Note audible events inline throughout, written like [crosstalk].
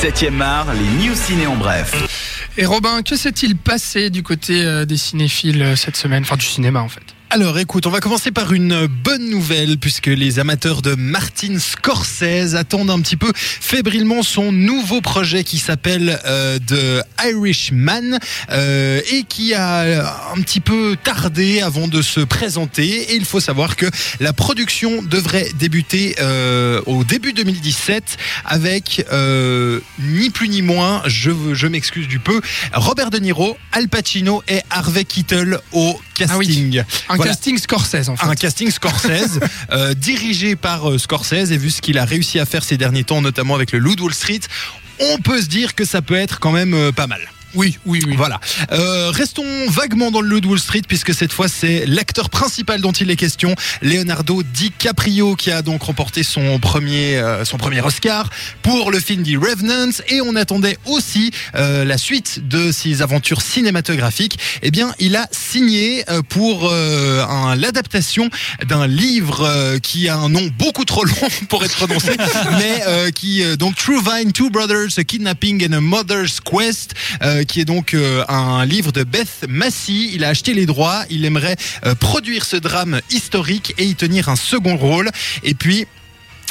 7e art, les news ciné en bref. Et Robin, que s'est-il passé du côté euh, des cinéphiles euh, cette semaine? Enfin, du cinéma en fait. Alors écoute, on va commencer par une bonne nouvelle puisque les amateurs de Martin Scorsese attendent un petit peu fébrilement son nouveau projet qui s'appelle euh, The Irishman euh, et qui a un petit peu tardé avant de se présenter. Et il faut savoir que la production devrait débuter euh, au début 2017 avec euh, ni plus ni moins, je, je m'excuse du peu, Robert De Niro, Al Pacino et Harvey Keitel au casting. Un Voilà. casting Scorsese en fait. Un casting Scorsese, [laughs] euh, dirigé par euh, Scorsese, et vu ce qu'il a réussi à faire ces derniers temps, notamment avec le Loup de Wall Street, on peut se dire que ça peut être quand même euh, pas mal. Oui, oui, oui. Voilà. Euh, restons vaguement dans le Loup de Wall Street, puisque cette fois c'est l'acteur principal dont il est question, Leonardo DiCaprio, qui a donc remporté son premier, euh, son premier Oscar pour le film The Revenant, et on attendait aussi euh, la suite de ses aventures cinématographiques. Eh bien, il a signé euh, pour euh, un- l'adaptation d'un livre euh, qui a un nom beaucoup trop long [laughs] pour être prononcé, [laughs] mais euh, qui euh, donc True Vine, Two Brothers, a Kidnapping and a Mother's Quest, euh, qui est donc euh, un livre de Beth Massey. Il a acheté les droits, il aimerait euh, produire ce drame historique et y tenir un second rôle. Et puis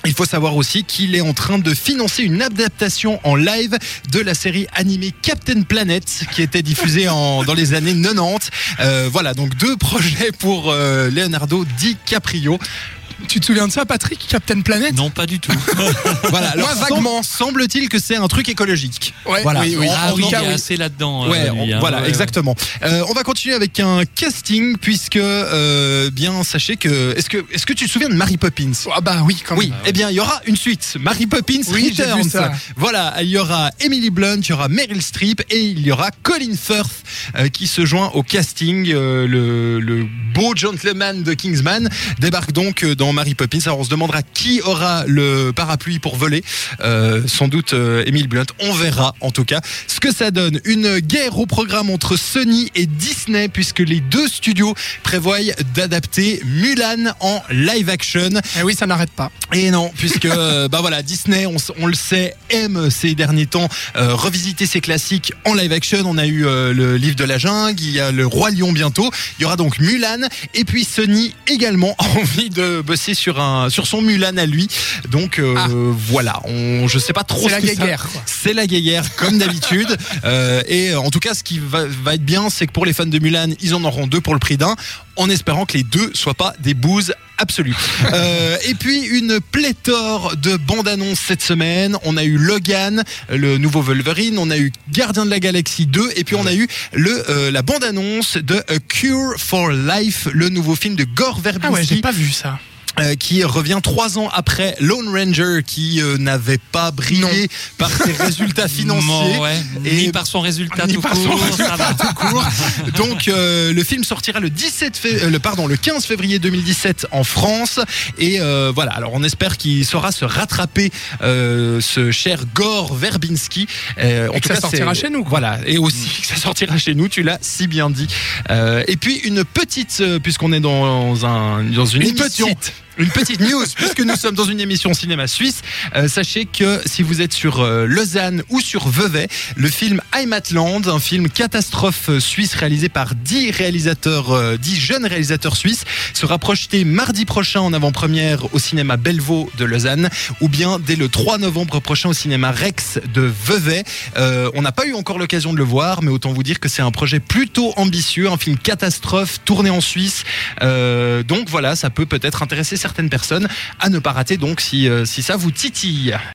il faut savoir aussi qu'il est en train de financer une adaptation en live de la série animée Captain Planet qui était diffusée en, [laughs] dans les années 90. Euh, voilà, donc deux projets pour euh, Leonardo DiCaprio. Tu te souviens de ça, Patrick Captain Planet Non, pas du tout. [laughs] Voilà, alors Moi, vaguement. semble-t-il que c'est un truc écologique. Ouais, Voilà. oui, oui. En- ah en oui, tout cas, oui. assez là-dedans. euh, Ouais, lui, on- hein. voilà, Ouais, exactement. Euh, on va continuer avec un casting puisque euh, bien sachez que est-ce que est-ce que tu te souviens de Mary Poppins Ah bah oui, quand oui, même. eh bien, il y aura une suite. Mary Poppins Oui, Returns. ça. Voilà, il y aura Emily Blunt, il y aura Meryl Streep et il y aura Colin Firth euh, qui se joint au casting. Euh, le, le beau gentleman de Kingsman débarque donc euh, dans Mary Poppins. Alors, on se demandera qui aura le parapluie pour voler. Euh, sans doute euh, Emily Blunt. On verra, en tout cas, ce que ça donne. Une guerre au programme entre Sony et Disney puisque les deux studios prévoient d'adapter Mulan en live action. Eh oui, ça n'arrête pas. Et non, puisque [laughs] euh, bah voilà, Disney, on, on le sait, aime ces derniers temps euh, revisiter ses classiques en live action. On a eu euh, le livre de la jungle, il y a le roi lion bientôt. Il y aura donc Mulan, et puis Sony également a envie de bosser sur un sur son Mulan à lui. Donc euh, Ah. voilà, on, je sais pas trop. C'est ce la quoi. C'est la guéguerre comme d'habitude. [laughs] Euh, et en tout cas, ce qui va, va être bien, c'est que pour les fans de Mulan, ils en auront deux pour le prix d'un, en espérant que les deux soient pas des bouses absolues. [laughs] Euh, et puis une pléthore de bandes annonces cette semaine. On a eu Logan, le nouveau Wolverine. On a eu Gardien de la Galaxie 2. Et puis on a eu le euh, la bande annonce de A Cure for Life, le nouveau film de Gore Ah ouais, Verbinski j'ai pas vu ça. Euh, qui revient trois ans après Lone Ranger qui euh, n'avait pas brillé Non. par ses [laughs] résultats financiers. Ouais, Et- ni par son résultat ni tout par son court, résultat tout court. Donc euh, le film sortira le 17 fév- euh, le pardon le 15 février 2017 en France et euh, voilà alors on espère qu'il saura se rattraper euh, ce cher Gore Verbinski Euh, en Et tout que ça cas, sortira chez nous, voilà et aussi que ça sortira chez nous tu l'as si bien dit Euh, et puis une petite puisqu'on est dans un dans une, Une émission petite. Une petite news, puisque nous sommes dans une émission cinéma suisse. Euh, sachez que si vous êtes sur euh, Lausanne ou sur Vevey, le film Heimatland, un film catastrophe suisse réalisé par 10 réalisateurs, euh, 10 jeunes réalisateurs suisses, sera projeté mardi prochain en avant-première au cinéma Bellevaux de Lausanne, ou bien dès le 3 novembre prochain au cinéma Rex de Vevey. Euh, on n'a pas eu encore l'occasion de le voir, mais autant vous dire que c'est un projet plutôt ambitieux, un film catastrophe tourné en Suisse. Euh, donc voilà, ça peut peut-être intéresser certaines personnes à ne pas rater donc si, euh, si ça vous titille.